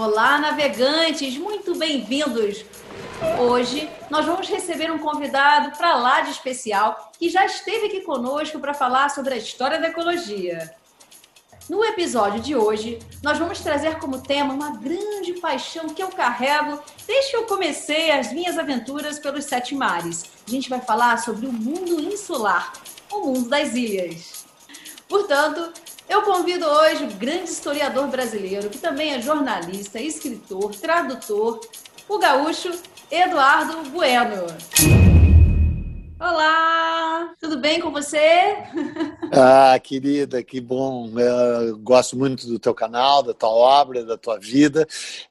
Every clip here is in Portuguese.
Olá, navegantes, muito bem-vindos. Hoje nós vamos receber um convidado para lá de especial que já esteve aqui conosco para falar sobre a história da ecologia. No episódio de hoje, nós vamos trazer como tema uma grande paixão que eu carrego desde que eu comecei as minhas aventuras pelos sete mares. A gente vai falar sobre o mundo insular, o mundo das ilhas. Portanto, eu convido hoje o grande historiador brasileiro, que também é jornalista, escritor, tradutor, o gaúcho Eduardo Bueno. Olá, tudo bem com você? Ah, querida, que bom. Eu gosto muito do teu canal, da tua obra, da tua vida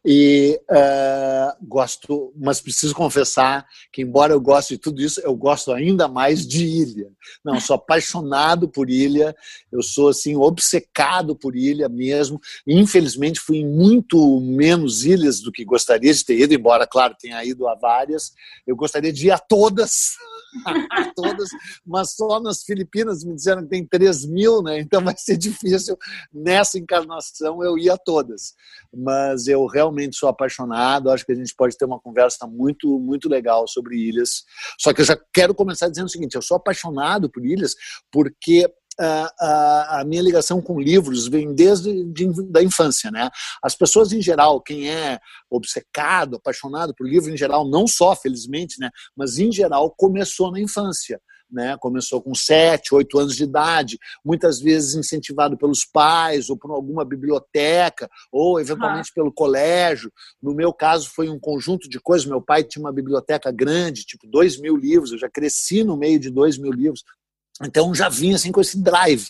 e uh, gosto, mas preciso confessar que embora eu goste de tudo isso, eu gosto ainda mais de ilha. Não, sou apaixonado por ilha. Eu sou assim obcecado por ilha mesmo. Infelizmente fui em muito menos ilhas do que gostaria de ter ido, embora claro tenha ido a várias. Eu gostaria de ir a todas. todas, mas só nas Filipinas me disseram que tem 3 mil, né? Então vai ser difícil nessa encarnação eu ir a todas. Mas eu realmente sou apaixonado, acho que a gente pode ter uma conversa muito, muito legal sobre ilhas. Só que eu já quero começar dizendo o seguinte: eu sou apaixonado por ilhas porque a, a, a, minha ligação com livros vem desde de, da infância, né? As pessoas em geral, quem é obcecado, apaixonado por livro em geral, não só felizmente, né? Mas em geral começou na infância. Né, começou com sete, oito anos de idade, muitas vezes incentivado pelos pais ou por alguma biblioteca ou eventualmente ah. pelo colégio. No meu caso foi um conjunto de coisas. Meu pai tinha uma biblioteca grande, tipo dois mil livros. Eu já cresci no meio de dois mil livros. Então já vinha assim com esse drive.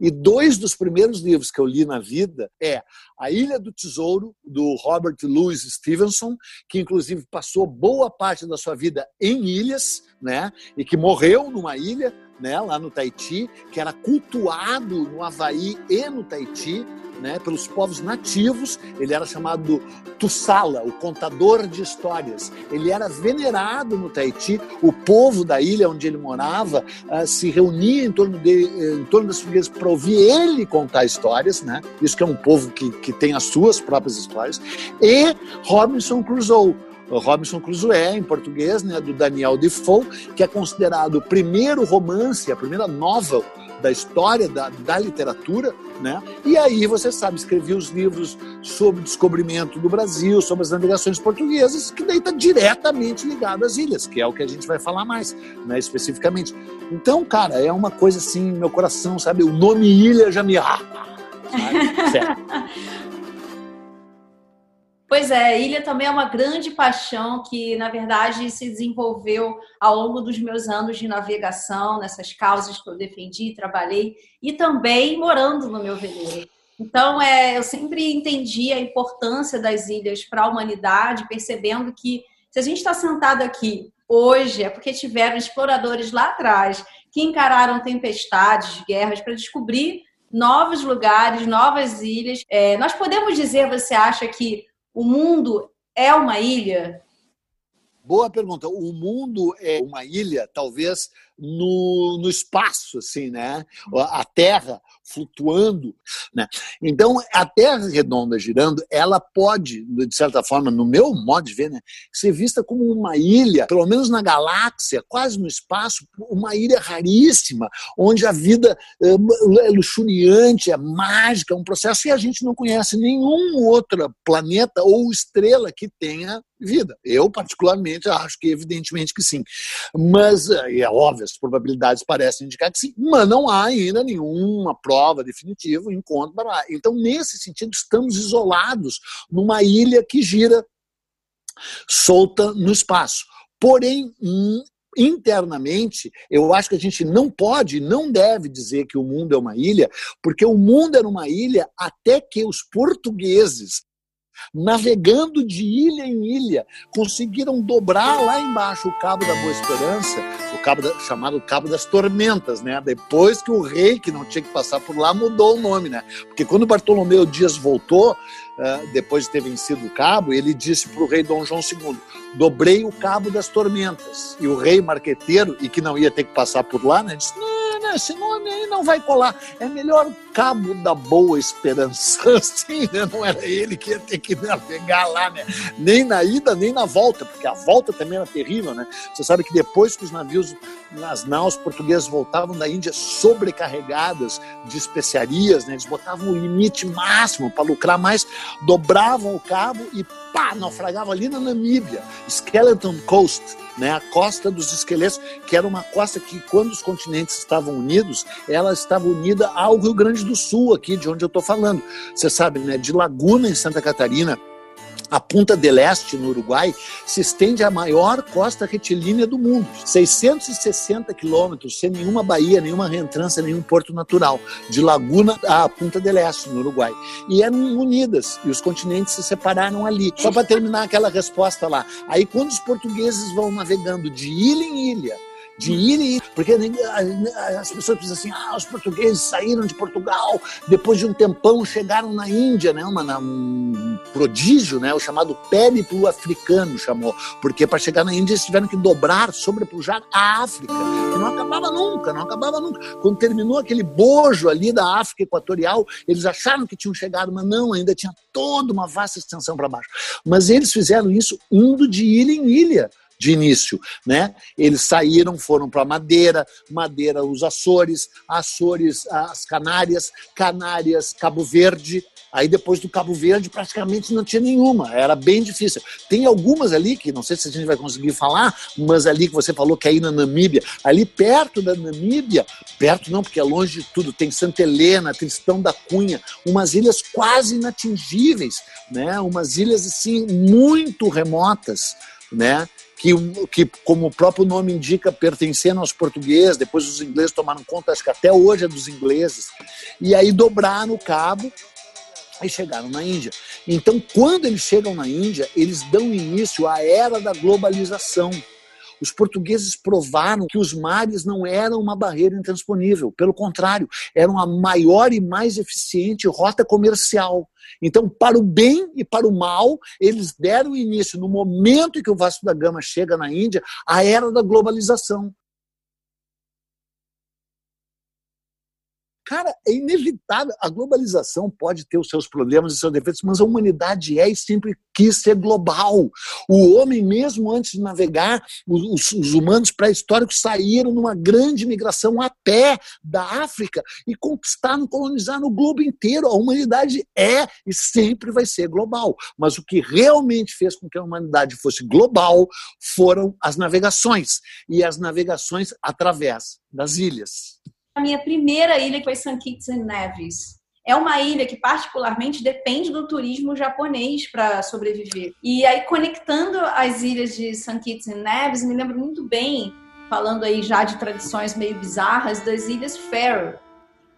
E dois dos primeiros livros que eu li na vida é A Ilha do Tesouro, do Robert Louis Stevenson, que inclusive passou boa parte da sua vida em ilhas, né? E que morreu numa ilha, né, lá no Tahiti, que era cultuado no Havaí e no Tahiti, né, pelos povos nativos. Ele era chamado Tussala, o contador de histórias. Ele era venerado no Tahiti. O povo da ilha onde ele morava uh, se reunia em torno, de, em torno das fogueiras para ouvir ele contar histórias. Né? Isso que é um povo que, que tem as suas próprias histórias. E Robinson Crusoe. Robinson Crusoe, em português, né, do Daniel Defoe, que é considerado o primeiro romance, a primeira novel da história da, da literatura, né? E aí você sabe, escrevi os livros sobre o descobrimento do Brasil, sobre as navegações portuguesas, que daí está diretamente ligado às ilhas, que é o que a gente vai falar mais, né, especificamente. Então, cara, é uma coisa assim, meu coração, sabe? O nome ilha já me. Ah, Pois é, ilha também é uma grande paixão que, na verdade, se desenvolveu ao longo dos meus anos de navegação, nessas causas que eu defendi, trabalhei, e também morando no meu veleiro. Então, é, eu sempre entendi a importância das ilhas para a humanidade, percebendo que se a gente está sentado aqui hoje é porque tiveram exploradores lá atrás que encararam tempestades, guerras para descobrir novos lugares, novas ilhas. É, nós podemos dizer, você acha que o mundo é uma ilha? Boa pergunta. O mundo é uma ilha, talvez no, no espaço, assim, né? A Terra flutuando, né? Então, a Terra redonda girando, ela pode, de certa forma, no meu modo de ver, né, ser vista como uma ilha, pelo menos na galáxia, quase no espaço, uma ilha raríssima, onde a vida é luxuriante, é mágica, é um processo e a gente não conhece nenhum outro planeta ou estrela que tenha vida. Eu, particularmente, acho que evidentemente que sim. Mas, é óbvio, as probabilidades parecem indicar que sim, mas não há ainda nenhuma prova definitiva, encontro. Então, nesse sentido, estamos isolados numa ilha que gira solta no espaço. Porém, hum, internamente, eu acho que a gente não pode, não deve dizer que o mundo é uma ilha, porque o mundo era uma ilha até que os portugueses navegando de ilha em ilha, conseguiram dobrar lá embaixo o Cabo da Boa Esperança, o cabo da, chamado Cabo das Tormentas, né? Depois que o rei, que não tinha que passar por lá, mudou o nome, né? Porque quando Bartolomeu Dias voltou, uh, depois de ter vencido o cabo, ele disse para o rei Dom João II: dobrei o cabo das tormentas. E o rei marqueteiro, e que não ia ter que passar por lá, né, disse: não, esse nome aí não vai colar. É melhor Cabo da Boa Esperança, assim, né? Não era ele que ia ter que navegar lá, né? Nem na ida, nem na volta, porque a volta também era terrível, né? Você sabe que depois que os navios nas naus portuguesas voltavam da Índia sobrecarregadas de especiarias, né? Eles botavam o limite máximo para lucrar mais, dobravam o cabo e pá, naufragava ali na Namíbia, Skeleton Coast, né, a costa dos esqueletos, que era uma costa que, quando os continentes estavam unidos, ela estava unida ao Rio Grande do Sul, aqui de onde eu estou falando. Você sabe, né, de Laguna, em Santa Catarina, a Punta del Este, no Uruguai, se estende a maior costa retilínea do mundo. 660 quilômetros, sem nenhuma baía, nenhuma reentrância, nenhum porto natural. De Laguna a Punta del Este, no Uruguai. E eram unidas, e os continentes se separaram ali. Só para terminar aquela resposta lá. Aí, quando os portugueses vão navegando de ilha em ilha, de ir e ir, porque as pessoas dizem assim, ah, os portugueses saíram de Portugal, depois de um tempão chegaram na Índia, né, uma, um prodígio, né, o chamado périplo africano chamou, porque para chegar na Índia eles tiveram que dobrar, sobrepujar a África, e não acabava nunca, não acabava nunca. Quando terminou aquele bojo ali da África Equatorial, eles acharam que tinham chegado, mas não, ainda tinha toda uma vasta extensão para baixo. Mas eles fizeram isso indo de ilha em ilha, de início, né? Eles saíram, foram para Madeira, Madeira os Açores, Açores as Canárias, Canárias Cabo Verde. Aí depois do Cabo Verde praticamente não tinha nenhuma, era bem difícil. Tem algumas ali que não sei se a gente vai conseguir falar, mas ali que você falou que é aí na Namíbia, ali perto da Namíbia, perto não porque é longe de tudo, tem Santa Helena, Tristão da Cunha, umas ilhas quase inatingíveis, né? Umas ilhas assim muito remotas, né? Que, que, como o próprio nome indica, pertencendo aos portugueses, depois os ingleses tomaram conta, acho que até hoje é dos ingleses, e aí dobraram o cabo e chegaram na Índia. Então, quando eles chegam na Índia, eles dão início à era da globalização. Os portugueses provaram que os mares não eram uma barreira intransponível, pelo contrário, eram a maior e mais eficiente rota comercial. Então, para o bem e para o mal, eles deram início, no momento em que o Vasco da Gama chega na Índia, à era da globalização. Cara, é inevitável. A globalização pode ter os seus problemas e seus defeitos, mas a humanidade é e sempre quis ser global. O homem, mesmo antes de navegar, os, os humanos pré-históricos saíram numa grande migração a pé da África e conquistaram, colonizaram o globo inteiro. A humanidade é e sempre vai ser global. Mas o que realmente fez com que a humanidade fosse global foram as navegações e as navegações através das ilhas minha primeira ilha, que foi St. Kitts and Nevis. É uma ilha que particularmente depende do turismo japonês para sobreviver. E aí, conectando as ilhas de St. Kitts and Nevis, me lembro muito bem, falando aí já de tradições meio bizarras, das Ilhas Faroe.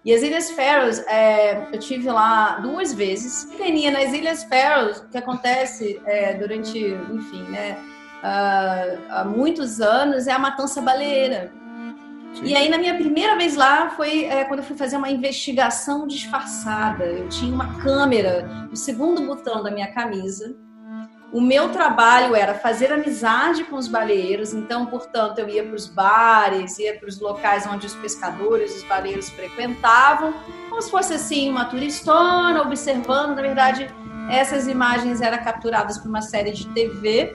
E as Ilhas Faroes, é, eu tive lá duas vezes. Pequeninha, nas Ilhas Faroes, o que acontece é, durante, enfim, né, uh, há muitos anos é a matança baleeira. E aí, na minha primeira vez lá, foi é, quando eu fui fazer uma investigação disfarçada. Eu tinha uma câmera no segundo botão da minha camisa. O meu trabalho era fazer amizade com os baleeiros, então, portanto, eu ia para os bares, ia para os locais onde os pescadores, os baleeiros frequentavam, como se fosse assim uma turistona observando. Na verdade, essas imagens eram capturadas por uma série de TV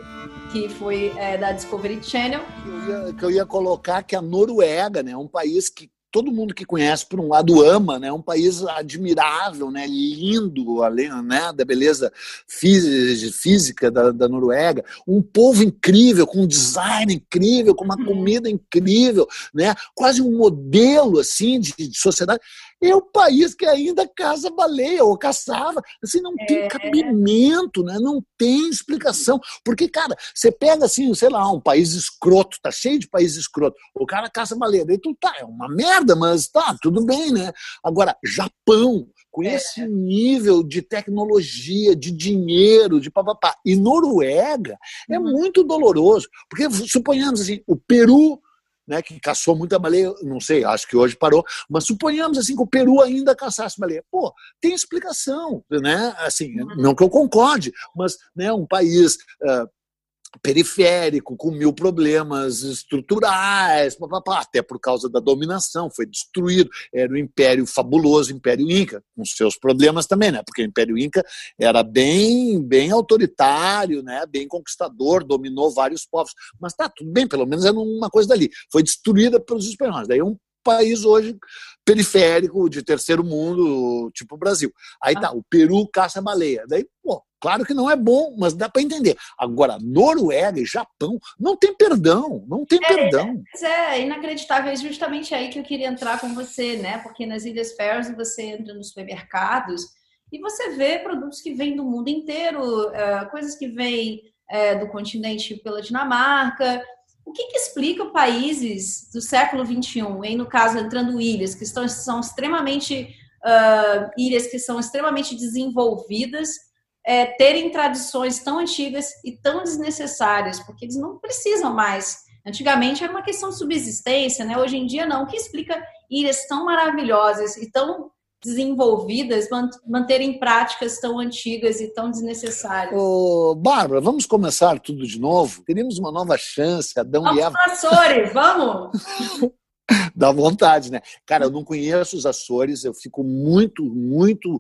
que foi é, da Discovery Channel. Eu ia, que eu ia colocar que a Noruega, né, é um país que todo mundo que conhece, por um lado, ama, né? Um país admirável, né? Lindo, além né? da beleza física da, da Noruega. Um povo incrível, com um design incrível, com uma uhum. comida incrível, né? Quase um modelo, assim, de, de sociedade é o país que ainda caça baleia ou caçava. Assim, não é. tem cabimento, né? não tem explicação. Porque, cara, você pega assim, sei lá, um país escroto, tá cheio de países escroto, o cara caça baleia, daí tu tá, é uma merda, mas tá, tudo bem, né? Agora, Japão, com é. esse nível de tecnologia, de dinheiro, de papapá. E Noruega é uhum. muito doloroso, porque suponhamos assim, o Peru né, que caçou muita baleia, não sei, acho que hoje parou, mas suponhamos assim que o Peru ainda caçasse baleia. Pô, tem explicação, né? Assim, uhum. não que eu concorde, mas né, um país uh, periférico, com mil problemas estruturais, até por causa da dominação, foi destruído. Era o Império fabuloso, o Império Inca, com seus problemas também, né? Porque o Império Inca era bem, bem autoritário, né? Bem conquistador, dominou vários povos. Mas tá tudo bem, pelo menos era uma coisa dali. Foi destruída pelos espanhóis. Daí um país hoje periférico, de terceiro mundo, tipo o Brasil. Aí tá, o Peru caça baleia. Daí, pô, Claro que não é bom, mas dá para entender. Agora, Noruega e Japão não tem perdão, não tem é, perdão. É, é inacreditável, é justamente aí que eu queria entrar com você, né? Porque nas Ilhas Faroes você entra nos supermercados e você vê produtos que vêm do mundo inteiro, uh, coisas que vêm uh, do continente pela Dinamarca. O que, que explica países do século XXI, em no caso entrando ilhas que estão, são extremamente uh, ilhas que são extremamente desenvolvidas é, terem tradições tão antigas e tão desnecessárias, porque eles não precisam mais. Antigamente era uma questão de subsistência, né? Hoje em dia não. O que explica ilhas tão maravilhosas e tão desenvolvidas manterem práticas tão antigas e tão desnecessárias. Ô, Bárbara, vamos começar tudo de novo? Teríamos uma nova chance, Adão vamos e Eva. Açores, vamos! Dá vontade, né? Cara, eu não conheço os Açores, eu fico muito, muito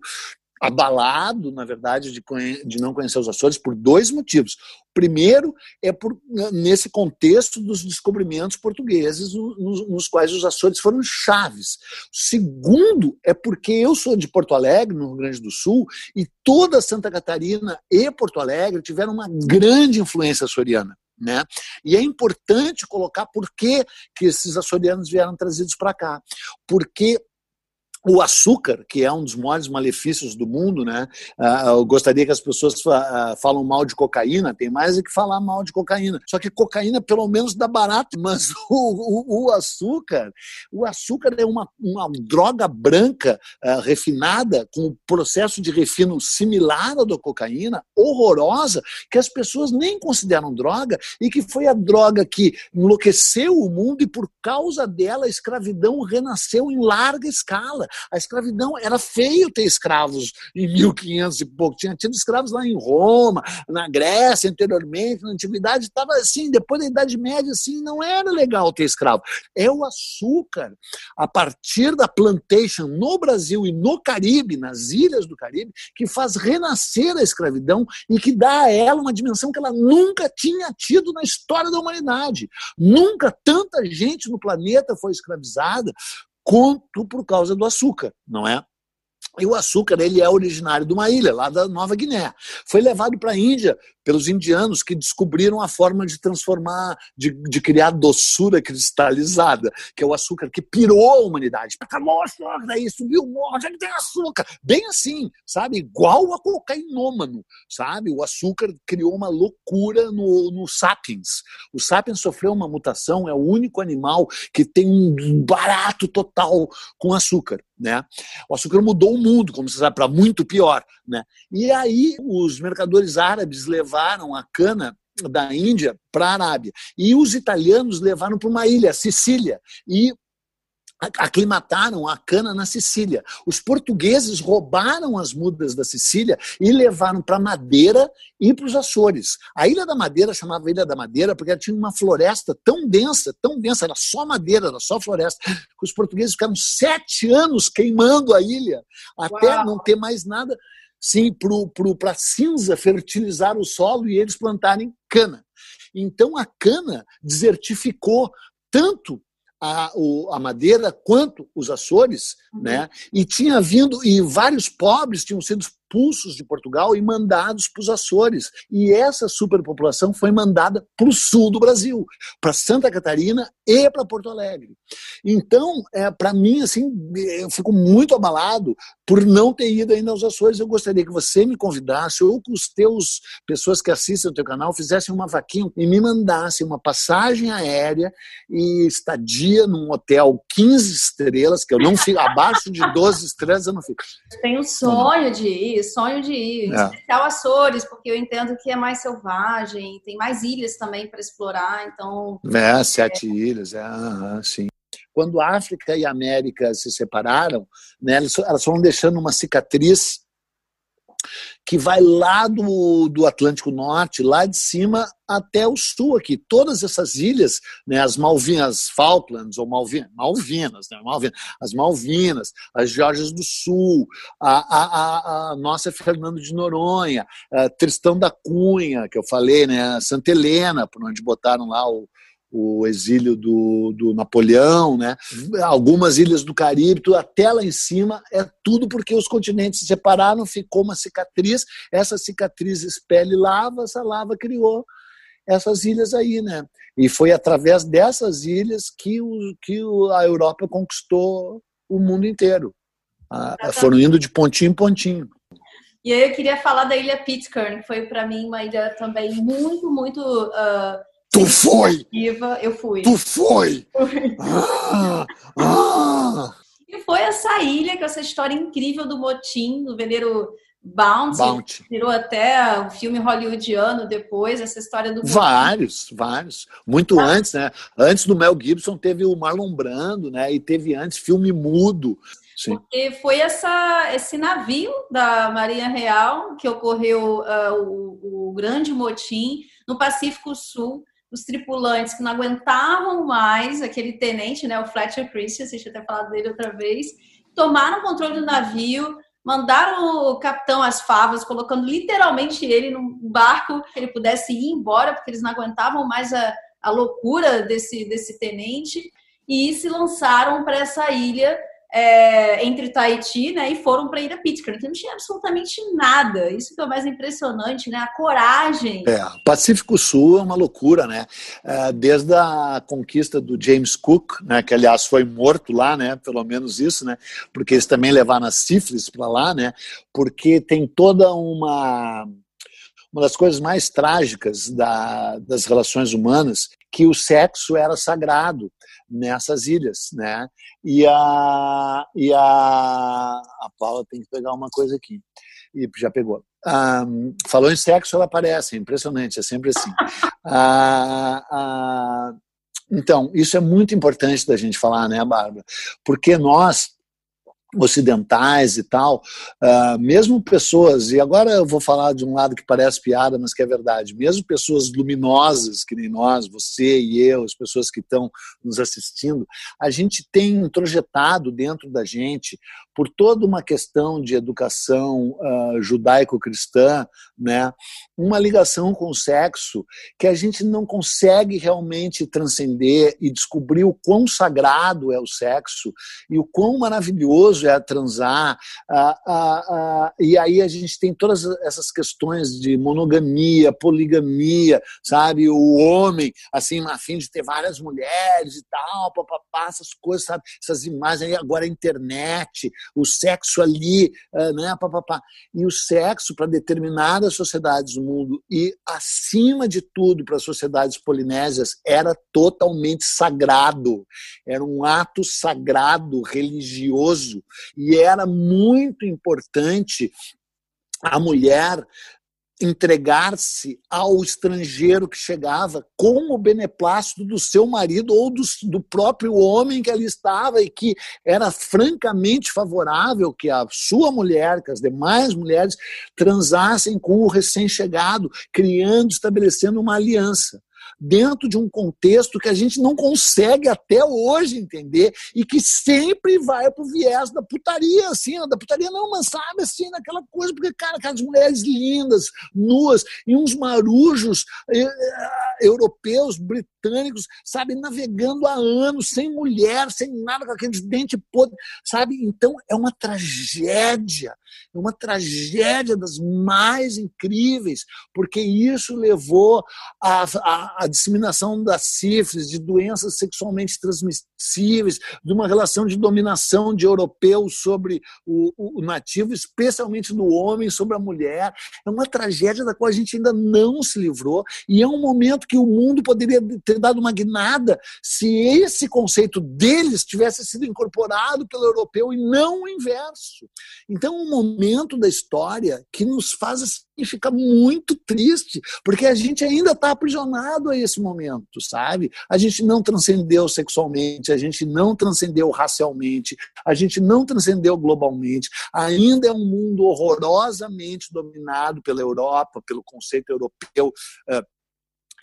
abalado, na verdade, de, de não conhecer os Açores por dois motivos. O primeiro é por, nesse contexto dos descobrimentos portugueses, nos, nos quais os Açores foram chaves. O segundo é porque eu sou de Porto Alegre, no Rio Grande do Sul, e toda Santa Catarina e Porto Alegre tiveram uma grande influência açoriana. Né? E é importante colocar por que, que esses açorianos vieram trazidos para cá. Porque o açúcar, que é um dos maiores malefícios do mundo, né? Ah, eu gostaria que as pessoas ah, falam mal de cocaína, tem mais é que falar mal de cocaína. Só que cocaína pelo menos dá barato, mas o, o, o açúcar, o açúcar é uma, uma droga branca uh, refinada com um processo de refino similar ao da cocaína, horrorosa, que as pessoas nem consideram droga e que foi a droga que enlouqueceu o mundo e por causa dela a escravidão renasceu em larga escala. A escravidão era feio ter escravos em 1500 e pouco. Tinha tido escravos lá em Roma, na Grécia, anteriormente, na Antiguidade. Estava assim, depois da Idade Média, assim, não era legal ter escravo. É o açúcar, a partir da plantation no Brasil e no Caribe, nas ilhas do Caribe, que faz renascer a escravidão e que dá a ela uma dimensão que ela nunca tinha tido na história da humanidade. Nunca tanta gente no planeta foi escravizada quanto por causa do açúcar, não é? E o açúcar ele é originário de uma ilha, lá da Nova Guiné. Foi levado para a Índia pelos indianos que descobriram a forma de transformar, de, de, criar doçura cristalizada, que é o açúcar que pirou a humanidade. Acabou o açúcar, daí subiu onde é que tem açúcar? Bem assim, sabe? Igual a cocainômano, sabe? O açúcar criou uma loucura no, no sapiens. O sapiens sofreu uma mutação, é o único animal que tem um barato total com açúcar. Né? O açúcar mudou o mundo, como você sabe, para muito pior. Né? E aí os mercadores árabes levaram a cana da Índia para a Arábia. E os italianos levaram para uma ilha, Sicília. E aclimataram a cana na Sicília. Os portugueses roubaram as mudas da Sicília e levaram para Madeira e para os Açores. A Ilha da Madeira chamava Ilha da Madeira porque ela tinha uma floresta tão densa, tão densa, era só madeira, era só floresta, que os portugueses ficaram sete anos queimando a ilha até Uau. não ter mais nada sim para a cinza fertilizar o solo e eles plantarem cana. Então a cana desertificou tanto a, o, a Madeira quanto os Açores, uhum. né? E tinha vindo e vários pobres tinham sido expulsos de Portugal e mandados para os Açores. E essa superpopulação foi mandada para o sul do Brasil, para Santa Catarina e para Porto Alegre. Então, é, para mim, assim, eu fico muito abalado por não ter ido ainda aos Açores. Eu gostaria que você me convidasse, ou que os teus pessoas que assistem o teu canal fizessem uma vaquinha e me mandassem uma passagem aérea e estadia num hotel 15 estrelas, que eu não fico, abaixo de 12 estrelas eu não fico. Tenho sonho de ir ir, sonho de ir. Em é. especial Açores, porque eu entendo que é mais selvagem, tem mais ilhas também para explorar, então... É, sete é... ilhas, é, sim. Quando a África e a América se separaram, né, elas foram deixando uma cicatriz que vai lá do, do Atlântico Norte, lá de cima até o sul aqui. Todas essas ilhas, né, as Malvinas, Falklands ou Malvinas, Malvinas, né, Malvinas, as Malvinas, as Georgias do Sul, a, a, a, a nossa Fernando de Noronha, Tristão da Cunha, que eu falei, né, Santa Helena, por onde botaram lá o, o exílio do, do Napoleão, né? algumas ilhas do Caribe, até lá em cima, é tudo porque os continentes se separaram, ficou uma cicatriz, essa cicatriz expele lava, essa lava criou essas ilhas aí, né? E foi através dessas ilhas que, o, que a Europa conquistou o mundo inteiro. Ah, foram indo de pontinho em pontinho. E aí eu queria falar da ilha Pitcairn, que foi para mim uma ilha também muito, muito uh, Tu foi! Eu fui. Tu foi! Ah, ah. E foi essa ilha, com essa história incrível do motim, do veleiro Bounty, Bounty. Virou até um filme hollywoodiano depois, essa história do. Vários, vários. Muito ah. antes, né? Antes do Mel Gibson teve o Marlon Brando, né? E teve antes filme mudo. Sim. Porque foi essa, esse navio da Marinha Real que ocorreu uh, o, o grande motim no Pacífico Sul os tripulantes que não aguentavam mais, aquele tenente, né, o Fletcher Christian, vocês tinham até falado dele outra vez, tomaram o controle do navio, mandaram o capitão às favas, colocando literalmente ele num barco que ele pudesse ir embora, porque eles não aguentavam mais a, a loucura desse, desse tenente, e se lançaram para essa ilha é, entre Tahiti né, e foram para a Pitcairn, que não tinha absolutamente nada. Isso que é o mais impressionante, né? A coragem. É, Pacífico Sul é uma loucura, né? É, desde a conquista do James Cook, né, que aliás foi morto lá, né? Pelo menos isso, né? Porque eles também levaram a sífilis para lá, né? Porque tem toda uma uma das coisas mais trágicas da, das relações humanas que o sexo era sagrado nessas ilhas, né? E a e a a Paula tem que pegar uma coisa aqui e já pegou. Um, falou em sexo, ela aparece, é impressionante, é sempre assim. Ah, ah, então, isso é muito importante da gente falar, né, Bárbara? Porque nós ocidentais e tal, uh, mesmo pessoas, e agora eu vou falar de um lado que parece piada, mas que é verdade, mesmo pessoas luminosas, que nem nós, você e eu, as pessoas que estão nos assistindo, a gente tem introjetado dentro da gente, por toda uma questão de educação uh, judaico-cristã, né, uma ligação com o sexo que a gente não consegue realmente transcender e descobrir o quão sagrado é o sexo e o quão maravilhoso é transar, ah, ah, e aí a gente tem todas essas questões de monogamia, poligamia, sabe? O homem, assim, a fim de ter várias mulheres e tal, papapá, essas coisas, sabe? Essas imagens aí, agora a internet, o sexo ali, né, papapá. E o sexo, para determinadas sociedades do mundo, e acima de tudo para as sociedades polinésias, era totalmente sagrado. Era um ato sagrado, religioso, e era muito importante a mulher entregar-se ao estrangeiro que chegava com o beneplácito do seu marido ou do, do, próprio homem que ali estava e que era francamente favorável que a sua mulher, que as demais mulheres transassem com o recém-chegado, criando, estabelecendo uma aliança dentro de um contexto que a gente não consegue até hoje entender e que sempre vai pro viés da putaria, assim, da putaria não, mas sabe, assim, naquela coisa, porque, cara, aquelas mulheres lindas, nuas, e uns marujos eh, eh, europeus, britânicos, sabe, navegando há anos, sem mulher, sem nada, com aqueles dentes podres, sabe? Então, é uma tragédia, é uma tragédia das mais incríveis, porque isso levou a, a a disseminação da sífilis, de doenças sexualmente transmissíveis, de uma relação de dominação de europeus sobre o, o nativo, especialmente do homem sobre a mulher. É uma tragédia da qual a gente ainda não se livrou e é um momento que o mundo poderia ter dado uma guinada se esse conceito deles tivesse sido incorporado pelo europeu e não o inverso. Então, um momento da história que nos faz assim, ficar muito triste, porque a gente ainda está aprisionado a esse momento, sabe? A gente não transcendeu sexualmente, a gente não transcendeu racialmente, a gente não transcendeu globalmente. Ainda é um mundo horrorosamente dominado pela Europa, pelo conceito europeu. Uh,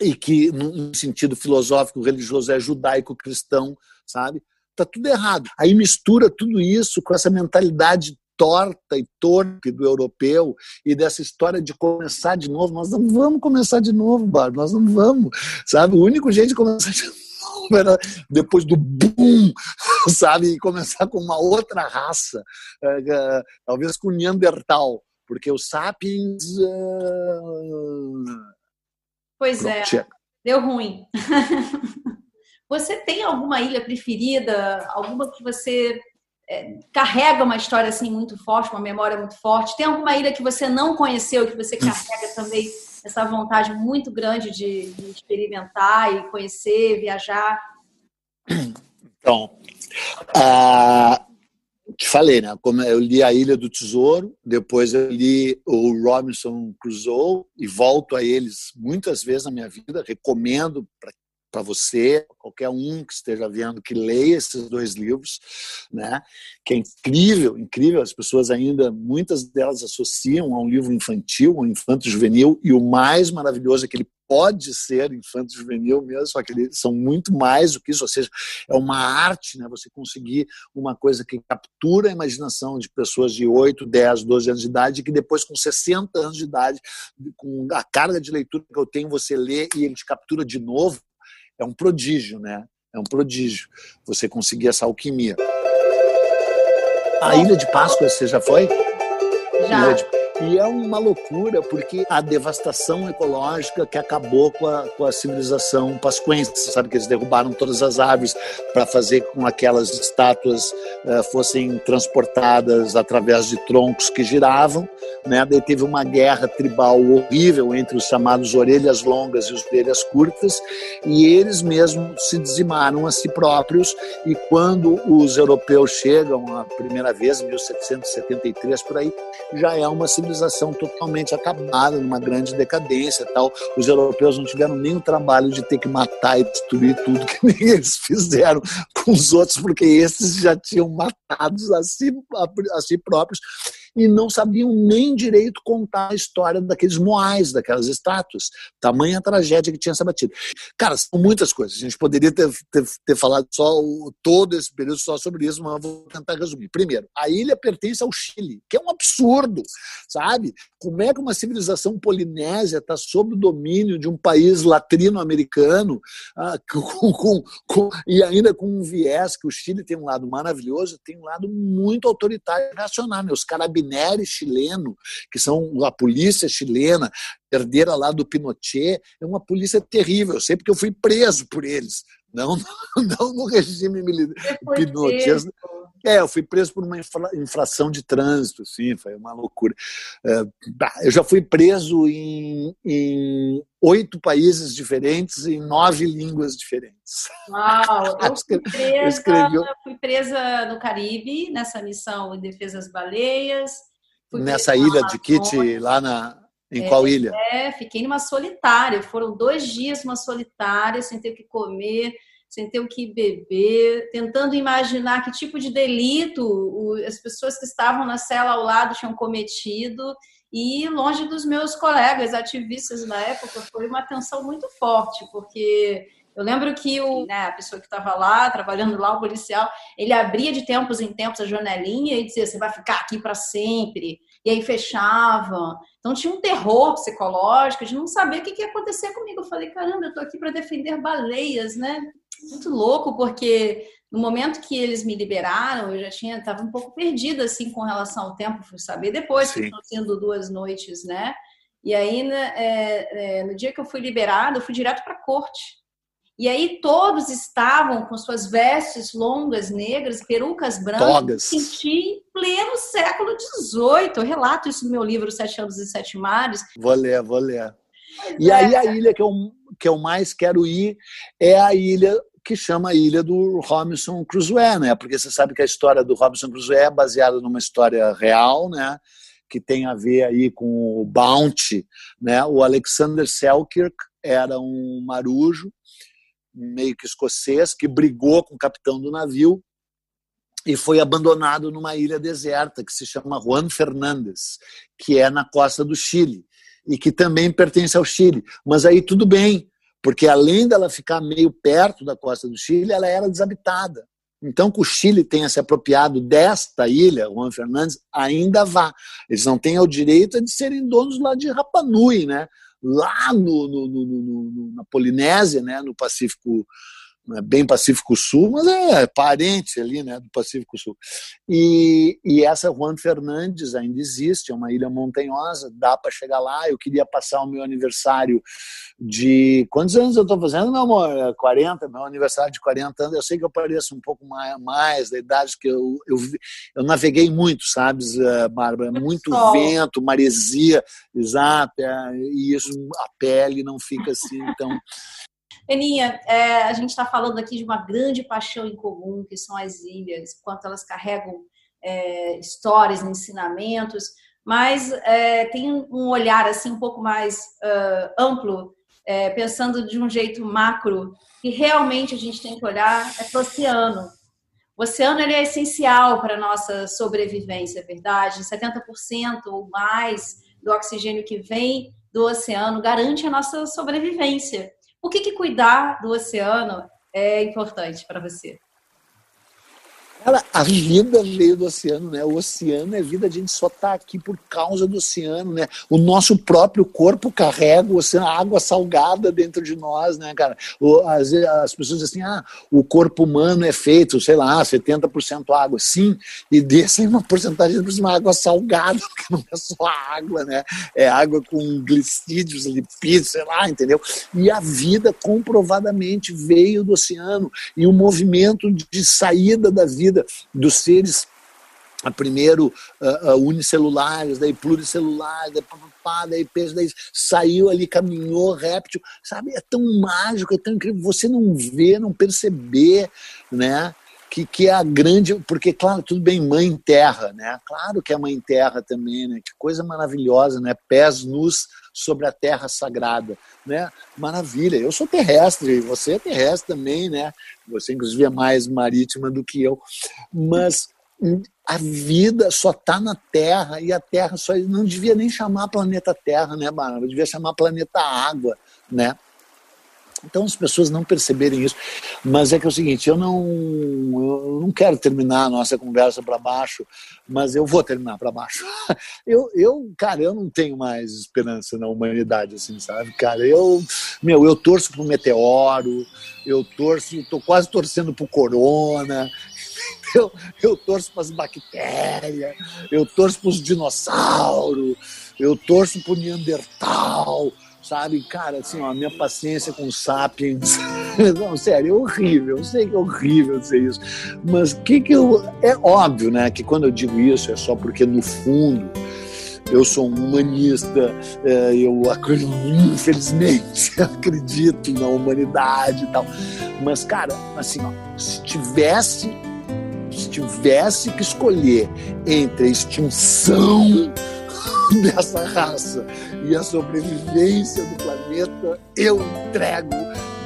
e que, no sentido filosófico, religioso, é judaico-cristão, sabe? Tá tudo errado. Aí mistura tudo isso com essa mentalidade torta e torpe do europeu e dessa história de começar de novo. Nós não vamos começar de novo, Bárbara, nós não vamos, sabe? O único jeito de começar de novo era depois do boom, sabe? E começar com uma outra raça, é, é, talvez com Neandertal, porque os sapiens. Uh... Pois Pronto, é, chega. deu ruim. Você tem alguma ilha preferida? Alguma que você carrega uma história assim muito forte, uma memória muito forte? Tem alguma ilha que você não conheceu, que você carrega também essa vontade muito grande de, de experimentar e conhecer, viajar? Então, uh, te falei, né? Como eu li A Ilha do Tesouro, depois eu li o Robinson Crusoe e volto a eles muitas vezes na minha vida. Recomendo para para você, qualquer um que esteja vendo, que leia esses dois livros, né? Que é incrível, incrível. As pessoas ainda, muitas delas associam a um livro infantil, um infanto juvenil, e o mais maravilhoso é que ele pode ser infanto juvenil mesmo, só que eles são muito mais do que isso, ou seja, é uma arte, né? Você conseguir uma coisa que captura a imaginação de pessoas de 8, 10, 12 anos de idade, que depois com 60 anos de idade, com a carga de leitura que eu tenho, você lê e ele te captura de novo, é um prodígio, né? É um prodígio você conseguir essa alquimia. A Ilha de Páscoa, você já foi? Já. De... E é uma loucura, porque a devastação ecológica que acabou com a, com a civilização pascuense, sabe que eles derrubaram todas as árvores para fazer com aquelas estátuas uh, fossem transportadas através de troncos que giravam, né? Daí teve uma guerra tribal horrível entre os chamados orelhas longas e os orelhas curtas, e eles mesmos se dizimaram a si próprios, e quando os europeus chegam a primeira vez, em 1773 por aí, já é uma civilização civilização totalmente acabada, numa grande decadência tal. Os europeus não tiveram nem o trabalho de ter que matar e destruir tudo que eles fizeram com os outros, porque esses já tinham matados a si, a, a si próprios e não sabiam nem direito contar a história daqueles moais, daquelas estátuas. Tamanha tragédia que tinha se abatido. Cara, são muitas coisas. A gente poderia ter, ter, ter falado só o, todo esse período só sobre isso, mas vou tentar resumir. Primeiro, a ilha pertence ao Chile, que é um absurdo, sabe? Como é que uma civilização polinésia está sob o domínio de um país latino-americano ah, com, com, com, e ainda com um viés que o Chile tem um lado maravilhoso, tem um lado muito autoritário e racional. Né? Os carabineres chilenos, que são a polícia chilena, herdeira lá do Pinochet, é uma polícia terrível. Eu sei porque eu fui preso por eles. Não, não no regime militar. Pinochet. É, eu fui preso por uma infra, infração de trânsito, sim, foi uma loucura. É, eu já fui preso em, em oito países diferentes em nove línguas diferentes. Uau! Eu fui presa, eu escrevi... fui presa no Caribe, nessa missão em defesa das baleias. Nessa ilha de Kitty, lá na, em é, qual ilha? É, fiquei numa solitária. Foram dois dias numa solitária, sem ter o que comer sem ter o que beber, tentando imaginar que tipo de delito as pessoas que estavam na cela ao lado tinham cometido. E longe dos meus colegas ativistas na época, foi uma tensão muito forte, porque eu lembro que o, né, a pessoa que estava lá, trabalhando lá, o policial, ele abria de tempos em tempos a janelinha e dizia: Você vai ficar aqui para sempre. E aí fechava. Então tinha um terror psicológico de não saber o que, que ia acontecer comigo. Eu falei: Caramba, eu estou aqui para defender baleias, né? Muito louco, porque no momento que eles me liberaram, eu já tinha, estava um pouco perdida, assim, com relação ao tempo, fui saber depois, Sim. que estão sendo duas noites, né? E aí, né, é, é, no dia que eu fui liberada, eu fui direto para a corte. E aí todos estavam com suas vestes longas, negras, perucas brancas. Togas. Senti pleno século XVIII. Eu relato isso no meu livro Sete Anos e Sete Mares. Vou ler, vou ler. E é. aí a ilha que eu, que eu mais quero ir é a ilha que chama a ilha do Robinson Crusoe, né? Porque você sabe que a história do Robinson Crusoe é baseada numa história real, né? Que tem a ver aí com o Bounty, né? O Alexander Selkirk era um marujo meio que escocês, que brigou com o capitão do navio e foi abandonado numa ilha deserta que se chama Juan Fernandes, que é na costa do Chile e que também pertence ao Chile. Mas aí tudo bem, porque além dela ficar meio perto da costa do Chile, ela era desabitada. Então, que o Chile tenha se apropriado desta ilha, Juan Fernandes, ainda vá. Eles não têm o direito de serem donos lá de Rapanui, né? lá no, no, no, na Polinésia, né, no Pacífico é bem Pacífico Sul, mas é parente ali, né, do Pacífico Sul. E, e essa Juan Fernandes ainda existe, é uma ilha montanhosa, dá para chegar lá. Eu queria passar o meu aniversário de. Quantos anos eu estou fazendo, meu amor? 40, meu aniversário de 40 anos. Eu sei que eu pareço um pouco mais, mais da idade que eu, eu, eu naveguei muito, sabes, Bárbara? Muito vento, maresia, exato, é, e isso, a pele não fica assim tão. Peninha, é, a gente está falando aqui de uma grande paixão em comum, que são as ilhas, quanto elas carregam é, histórias, ensinamentos, mas é, tem um olhar assim um pouco mais uh, amplo, é, pensando de um jeito macro, que realmente a gente tem que olhar é para o oceano. O oceano ele é essencial para a nossa sobrevivência, é verdade? 70% ou mais do oxigênio que vem do oceano garante a nossa sobrevivência. Por que, que cuidar do oceano é importante para você? Cara, a vida veio do oceano, né? O oceano é vida, a gente só está aqui por causa do oceano, né? O nosso próprio corpo carrega o oceano, a água salgada dentro de nós, né, cara? As, as pessoas dizem assim, ah, o corpo humano é feito, sei lá, 70% água. Sim, e desse é uma porcentagem de uma água salgada, porque não é só água, né? É água com glicídios, lipídios, sei lá, entendeu? E a vida comprovadamente veio do oceano e o movimento de saída da vida vida dos seres primeiro uh, uh, unicelulares, daí pluricelulares, daí papapá, daí daí saiu ali, caminhou, réptil, sabe? É tão mágico, é tão incrível, você não vê, não perceber, né? Que, que é a grande, porque claro, tudo bem, mãe terra, né? Claro que é mãe terra também, né? Que coisa maravilhosa, né? Pés nus sobre a terra sagrada, né? Maravilha. Eu sou terrestre, você é terrestre também, né? Você, inclusive, é mais marítima do que eu. Mas a vida só está na Terra e a Terra só não devia nem chamar planeta Terra, né, Bárbara? Devia chamar planeta Água, né? Então as pessoas não perceberem isso. Mas é que é o seguinte, eu não, eu não quero terminar a nossa conversa para baixo, mas eu vou terminar para baixo. Eu, eu, cara, eu não tenho mais esperança na humanidade, assim, sabe? Cara, eu, meu, eu torço pro meteoro, eu torço, tô quase torcendo pro corona, eu, eu torço para as bactérias, eu torço para os dinossauros, eu torço para o Neandertal, sabe? Cara, assim, ó, a minha paciência com sapiens. Não, sério, é horrível. Eu sei que é horrível dizer isso. Mas que que eu. É óbvio, né, que quando eu digo isso é só porque, no fundo, eu sou um humanista, é, eu infelizmente acredito na humanidade e tal. Mas, cara, assim, ó, se tivesse se tivesse que escolher entre a extinção dessa raça e a sobrevivência do planeta, eu entrego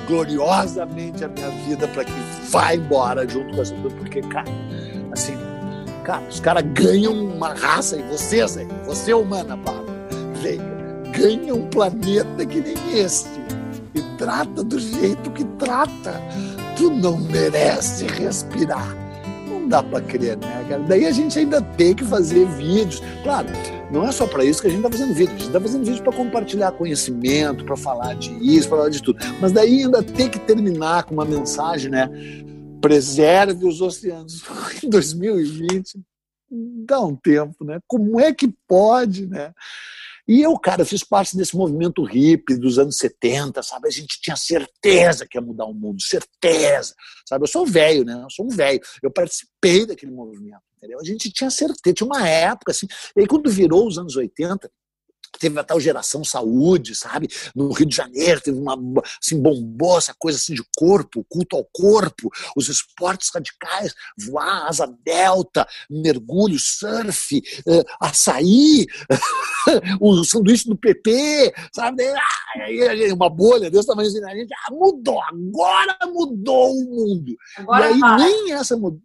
gloriosamente a minha vida para que vá embora junto com essa coisa, porque, cara, assim, cara, os caras ganham uma raça, e vocês aí, você humana, Bárbara, venha, ganha um planeta que nem este e trata do jeito que trata. Tu não merece respirar não dá para crer, né, cara? Daí a gente ainda tem que fazer vídeos. Claro, não é só para isso que a gente está fazendo vídeo. A gente está fazendo vídeo para compartilhar conhecimento, para falar de isso, para falar de tudo. Mas daí ainda tem que terminar com uma mensagem, né? Preserve os oceanos. em 2020, dá um tempo, né? Como é que pode, né? E eu, cara, fiz parte desse movimento hippie dos anos 70, sabe? A gente tinha certeza que ia mudar o mundo, certeza, sabe? Eu sou velho, né? Eu sou um velho. Eu participei daquele movimento, entendeu? A gente tinha certeza, tinha uma época assim. E aí, quando virou os anos 80, teve a tal geração saúde, sabe? No Rio de Janeiro teve uma, assim, bombou essa coisa assim de corpo, culto ao corpo, os esportes radicais, voar, asa delta, mergulho, surf, eh, açaí, o sanduíche do PP, sabe? Uma bolha desse tamanho assim, a gente ah, mudou, agora mudou o mundo. Agora e aí vai. nem essa mudou.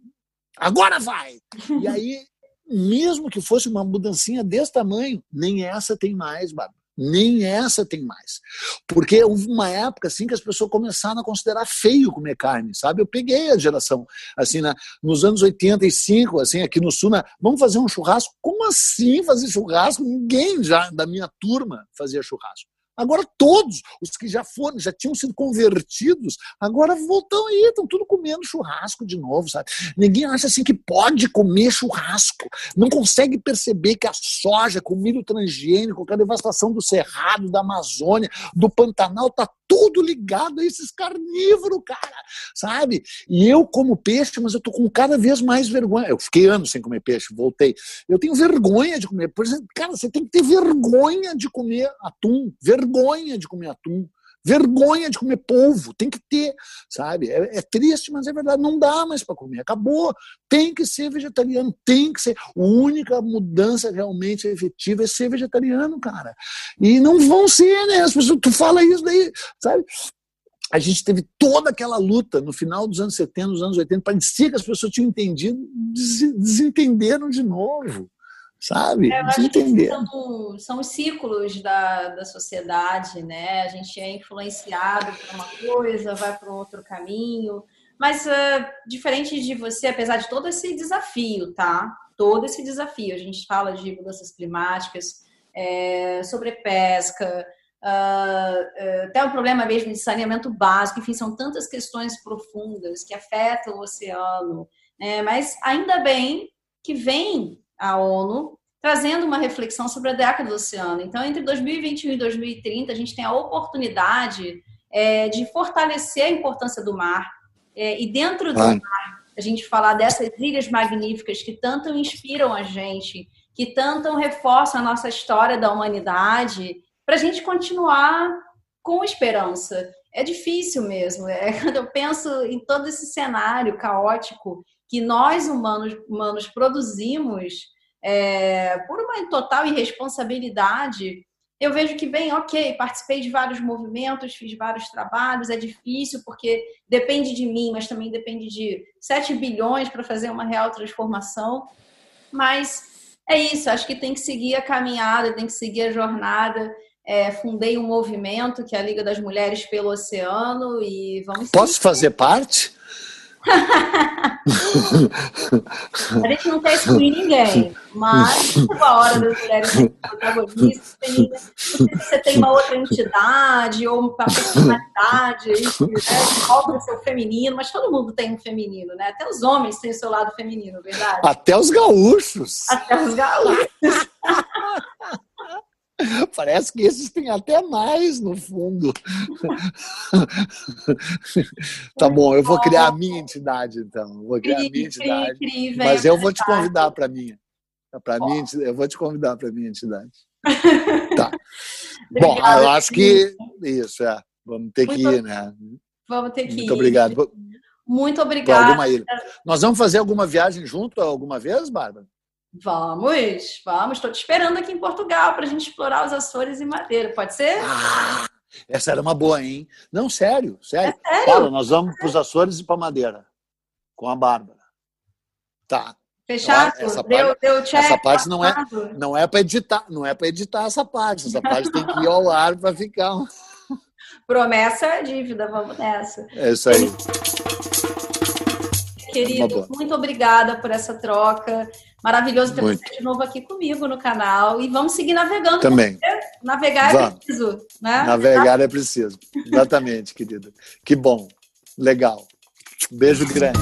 Agora vai! E aí mesmo que fosse uma mudancinha desse tamanho, nem essa tem mais, Bárbara. Nem essa tem mais. Porque houve uma época assim que as pessoas começaram a considerar feio comer carne, sabe? Eu peguei a geração, assim, na, nos anos 85, assim, aqui no Sul, na, vamos fazer um churrasco? Como assim fazer churrasco? Ninguém já da minha turma fazia churrasco. Agora todos os que já foram, já tinham sido convertidos, agora voltam aí, estão tudo comendo churrasco de novo, sabe? Ninguém acha assim que pode comer churrasco. Não consegue perceber que a soja com milho transgênico, com a devastação do cerrado, da Amazônia, do Pantanal, tá tudo ligado a esses carnívoros, cara, sabe? E eu como peixe, mas eu tô com cada vez mais vergonha. Eu fiquei anos sem comer peixe, voltei. Eu tenho vergonha de comer. Por exemplo, cara, você tem que ter vergonha de comer atum, vergonha de comer atum. Vergonha de comer polvo, tem que ter, sabe? É, é triste, mas é verdade, não dá mais para comer, acabou. Tem que ser vegetariano, tem que ser. A única mudança realmente efetiva é ser vegetariano, cara. E não vão ser, né? As pessoas, tu fala isso daí, sabe? a gente teve toda aquela luta no final dos anos 70, nos anos 80, parecia que as pessoas tinham entendido, desentenderam de novo sabe? É, eu acho que são, são os ciclos da, da sociedade, né? A gente é influenciado por uma coisa, vai para outro caminho. Mas, uh, diferente de você, apesar de todo esse desafio, tá? Todo esse desafio. A gente fala de mudanças climáticas, é, sobre pesca, uh, até o problema mesmo de saneamento básico, enfim, são tantas questões profundas que afetam o oceano. Né? Mas ainda bem que vem a ONU, trazendo uma reflexão sobre a década do oceano. Então, entre 2021 e 2030, a gente tem a oportunidade é, de fortalecer a importância do mar. É, e dentro do mar, a gente falar dessas ilhas magníficas que tanto inspiram a gente, que tanto reforçam a nossa história da humanidade, para a gente continuar com esperança. É difícil mesmo. É, quando eu penso em todo esse cenário caótico que nós humanos, humanos produzimos é, por uma total irresponsabilidade, eu vejo que, bem, ok, participei de vários movimentos, fiz vários trabalhos, é difícil porque depende de mim, mas também depende de 7 bilhões para fazer uma real transformação. Mas é isso, acho que tem que seguir a caminhada, tem que seguir a jornada. É, fundei um movimento que é a Liga das Mulheres pelo Oceano e vamos. Posso fazer parte? a gente não quer excluir ninguém, mas chegou a hora das mulheres protagonistas. Você tem uma outra entidade ou uma personalidade que né, seu feminino, mas todo mundo tem um feminino, né? Até os homens têm o seu lado feminino, verdade? Até os gaúchos. Até os gaúchos. Parece que esses têm até mais no fundo. tá bom, eu vou criar a minha entidade, então. Vou criar a minha entidade. Mas eu vou te convidar para minha. Para mim, eu vou te convidar para a minha entidade. Tá. Bom, eu acho que isso, é. Vamos ter que ir, né? Vamos ter que Muito ir. obrigado. Muito obrigada. Nós vamos fazer alguma viagem junto alguma vez, Bárbara? Vamos, vamos. Estou te esperando aqui em Portugal para a gente explorar os Açores e Madeira. Pode ser? Ah, essa era uma boa, hein? Não, sério, sério. É sério? Fala, nós vamos para os Açores e para Madeira com a Bárbara. Tá. Fechado? Essa deu, parte, deu check, essa parte não é, não é para editar, não é para editar essa parte. Essa parte tem que ir ao ar para ficar. Promessa é dívida, vamos nessa. É isso aí. Querido, muito obrigada por essa troca. Maravilhoso ter Muito. você de novo aqui comigo no canal. E vamos seguir navegando. Também. Navegar é vamos. é preciso. Né? Navegar é preciso. Exatamente, querida. Que bom. Legal. Beijo grande.